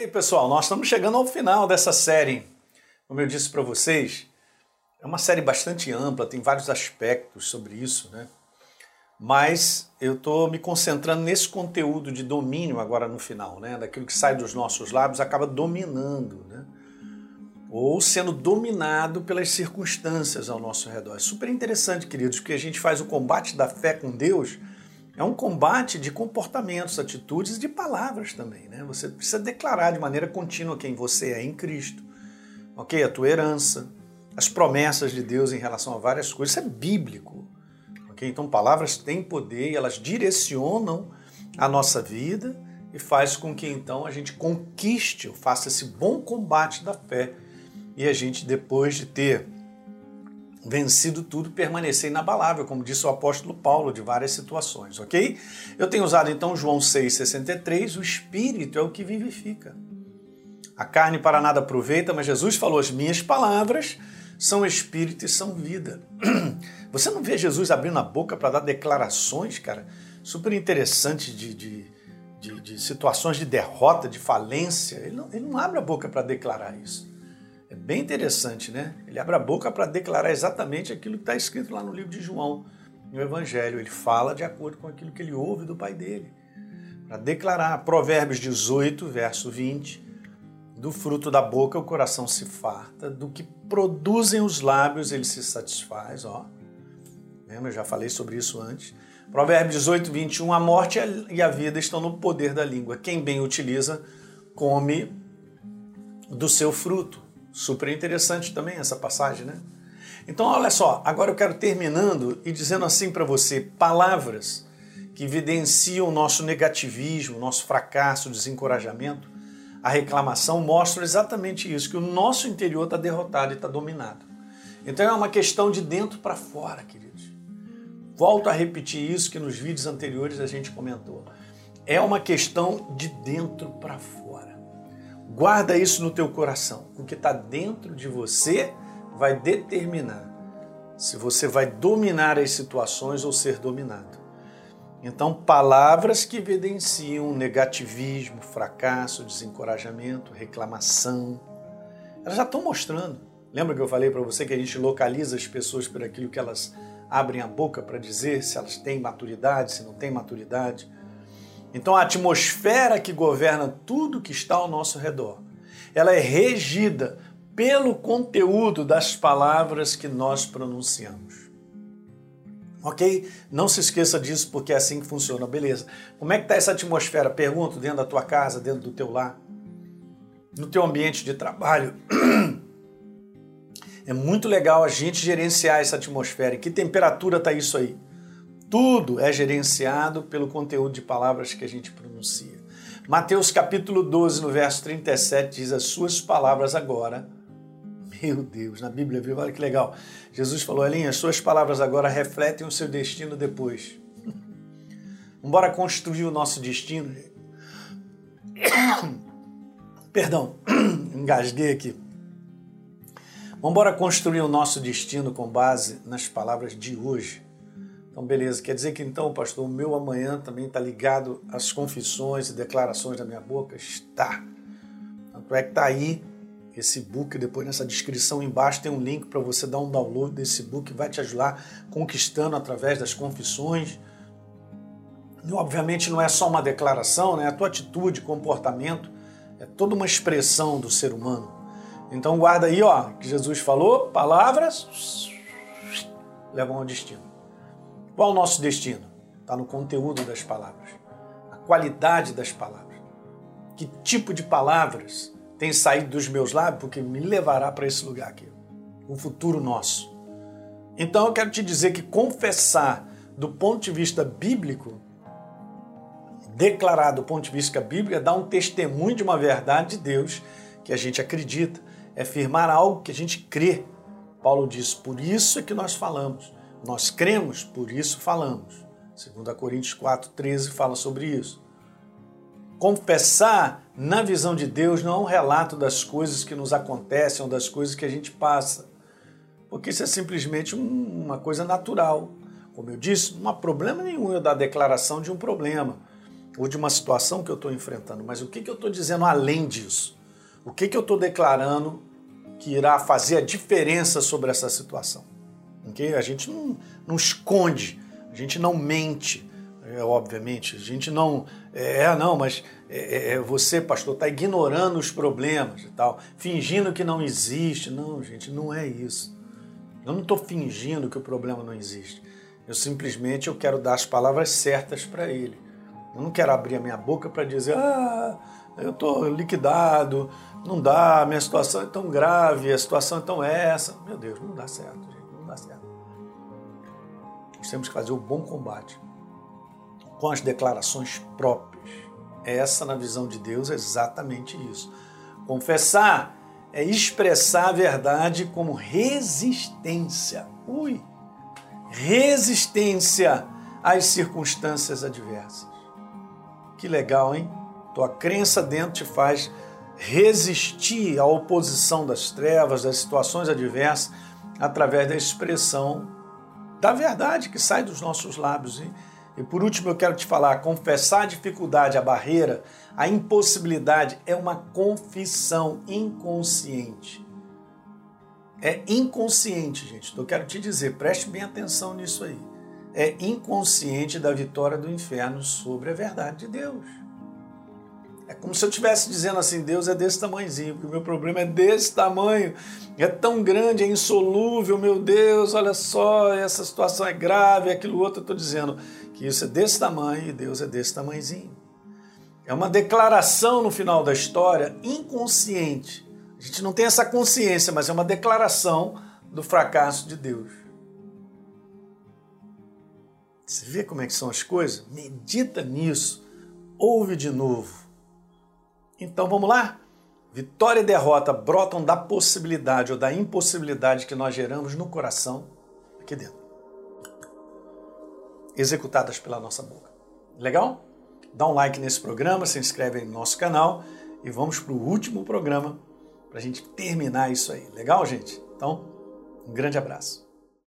aí, pessoal, nós estamos chegando ao final dessa série. Como eu disse para vocês, é uma série bastante ampla, tem vários aspectos sobre isso, né? Mas eu estou me concentrando nesse conteúdo de domínio agora no final, né? Daquilo que sai dos nossos lábios acaba dominando, né? Ou sendo dominado pelas circunstâncias ao nosso redor. É super interessante, queridos, que a gente faz o combate da fé com Deus é um combate de comportamentos, atitudes e de palavras também. Né? Você precisa declarar de maneira contínua quem você é em Cristo, ok? A tua herança, as promessas de Deus em relação a várias coisas. Isso é bíblico. ok? Então, palavras têm poder e elas direcionam a nossa vida e faz com que então a gente conquiste, faça esse bom combate da fé e a gente, depois de ter vencido tudo, permanecer inabalável, como disse o apóstolo Paulo, de várias situações, ok? Eu tenho usado então João 6,63, o Espírito é o que vivifica. A carne para nada aproveita, mas Jesus falou: as minhas palavras são espírito e são vida. Você não vê Jesus abrindo a boca para dar declarações, cara, super interessantes de, de, de, de, situações de derrota, de falência. Ele não, ele não abre a boca para declarar isso. É bem interessante, né? Ele abre a boca para declarar exatamente aquilo que está escrito lá no livro de João, no Evangelho. Ele fala de acordo com aquilo que ele ouve do pai dele. Para declarar, Provérbios 18, verso 20, do fruto da boca o coração se farta, do que produzem os lábios ele se satisfaz, ó. Lembra? Eu já falei sobre isso antes. Provérbios 18, 21, a morte e a vida estão no poder da língua. Quem bem utiliza, come do seu fruto. Super interessante também essa passagem, né? Então, olha só, agora eu quero terminando e dizendo assim para você: palavras que evidenciam o nosso negativismo, nosso fracasso, desencorajamento, a reclamação mostram exatamente isso: que o nosso interior está derrotado e está dominado. Então é uma questão de dentro para fora, queridos. Volto a repetir isso que nos vídeos anteriores a gente comentou. É uma questão de dentro para fora. Guarda isso no teu coração. O que está dentro de você vai determinar se você vai dominar as situações ou ser dominado. Então, palavras que evidenciam negativismo, fracasso, desencorajamento, reclamação, elas já estão mostrando. Lembra que eu falei para você que a gente localiza as pessoas por aquilo que elas abrem a boca para dizer, se elas têm maturidade, se não têm maturidade? Então a atmosfera que governa tudo que está ao nosso redor, ela é regida pelo conteúdo das palavras que nós pronunciamos. Ok? Não se esqueça disso porque é assim que funciona. Beleza. Como é que está essa atmosfera? Pergunto, dentro da tua casa, dentro do teu lar, no teu ambiente de trabalho. É muito legal a gente gerenciar essa atmosfera. Que temperatura está isso aí? Tudo é gerenciado pelo conteúdo de palavras que a gente pronuncia. Mateus capítulo 12, no verso 37, diz: As suas palavras agora. Meu Deus, na Bíblia, viu? Olha que legal. Jesus falou: Elinha, as suas palavras agora refletem o seu destino depois. Vamos construir o nosso destino. Perdão, engasguei aqui. Vamos construir o nosso destino com base nas palavras de hoje. Então, beleza. Quer dizer que então, pastor, o meu amanhã também está ligado às confissões e declarações da minha boca? Está. Tanto é que está aí esse book, depois nessa descrição embaixo tem um link para você dar um download desse book, vai te ajudar conquistando através das confissões. Obviamente não é só uma declaração, né? A tua atitude, comportamento, é toda uma expressão do ser humano. Então guarda aí, ó, que Jesus falou, palavras levam ao destino. Qual o nosso destino? Está no conteúdo das palavras, a qualidade das palavras. Que tipo de palavras tem saído dos meus lábios, porque me levará para esse lugar aqui, o futuro nosso. Então eu quero te dizer que confessar do ponto de vista bíblico, declarar do ponto de vista bíblico, é dar um testemunho de uma verdade de Deus que a gente acredita, é firmar algo que a gente crê. Paulo diz: por isso é que nós falamos. Nós cremos, por isso falamos. 2 Coríntios 4,13 fala sobre isso. Confessar, na visão de Deus, não é um relato das coisas que nos acontecem ou das coisas que a gente passa, porque isso é simplesmente uma coisa natural. Como eu disse, não há problema nenhum eu dar declaração de um problema. ou de uma situação que eu estou enfrentando, mas o que, que eu estou dizendo além disso? O que, que eu estou declarando que irá fazer a diferença sobre essa situação? Okay? A gente não, não esconde, a gente não mente, é, obviamente. A gente não. É, é não, mas é, é, é você, pastor, está ignorando os problemas e tal, fingindo que não existe. Não, gente, não é isso. Eu não estou fingindo que o problema não existe. Eu simplesmente eu quero dar as palavras certas para ele. Eu não quero abrir a minha boca para dizer, ah, eu estou liquidado, não dá, minha situação é tão grave, a situação é tão essa. Meu Deus, não dá certo, gente, certo. Nós temos que fazer o bom combate com as declarações próprias. Essa, na visão de Deus, é exatamente isso. Confessar é expressar a verdade como resistência. Ui! Resistência às circunstâncias adversas. Que legal, hein? Tua crença dentro te faz resistir à oposição das trevas, das situações adversas, através da expressão da verdade que sai dos nossos lábios. E por último, eu quero te falar: confessar a dificuldade, a barreira, a impossibilidade é uma confissão inconsciente. É inconsciente, gente. Então, eu quero te dizer, preste bem atenção nisso aí. É inconsciente da vitória do inferno sobre a verdade de Deus. É como se eu estivesse dizendo assim: Deus é desse tamanhozinho, porque o meu problema é desse tamanho, é tão grande, é insolúvel, meu Deus, olha só, essa situação é grave, aquilo outro. Eu estou dizendo, que isso é desse tamanho e Deus é desse tamanhozinho. É uma declaração no final da história inconsciente. A gente não tem essa consciência, mas é uma declaração do fracasso de Deus. Você vê como é que são as coisas? Medita nisso. Ouve de novo. Então vamos lá? Vitória e derrota brotam da possibilidade ou da impossibilidade que nós geramos no coração aqui dentro executadas pela nossa boca. Legal? Dá um like nesse programa, se inscreve no nosso canal e vamos para o último programa para a gente terminar isso aí. Legal, gente? Então, um grande abraço.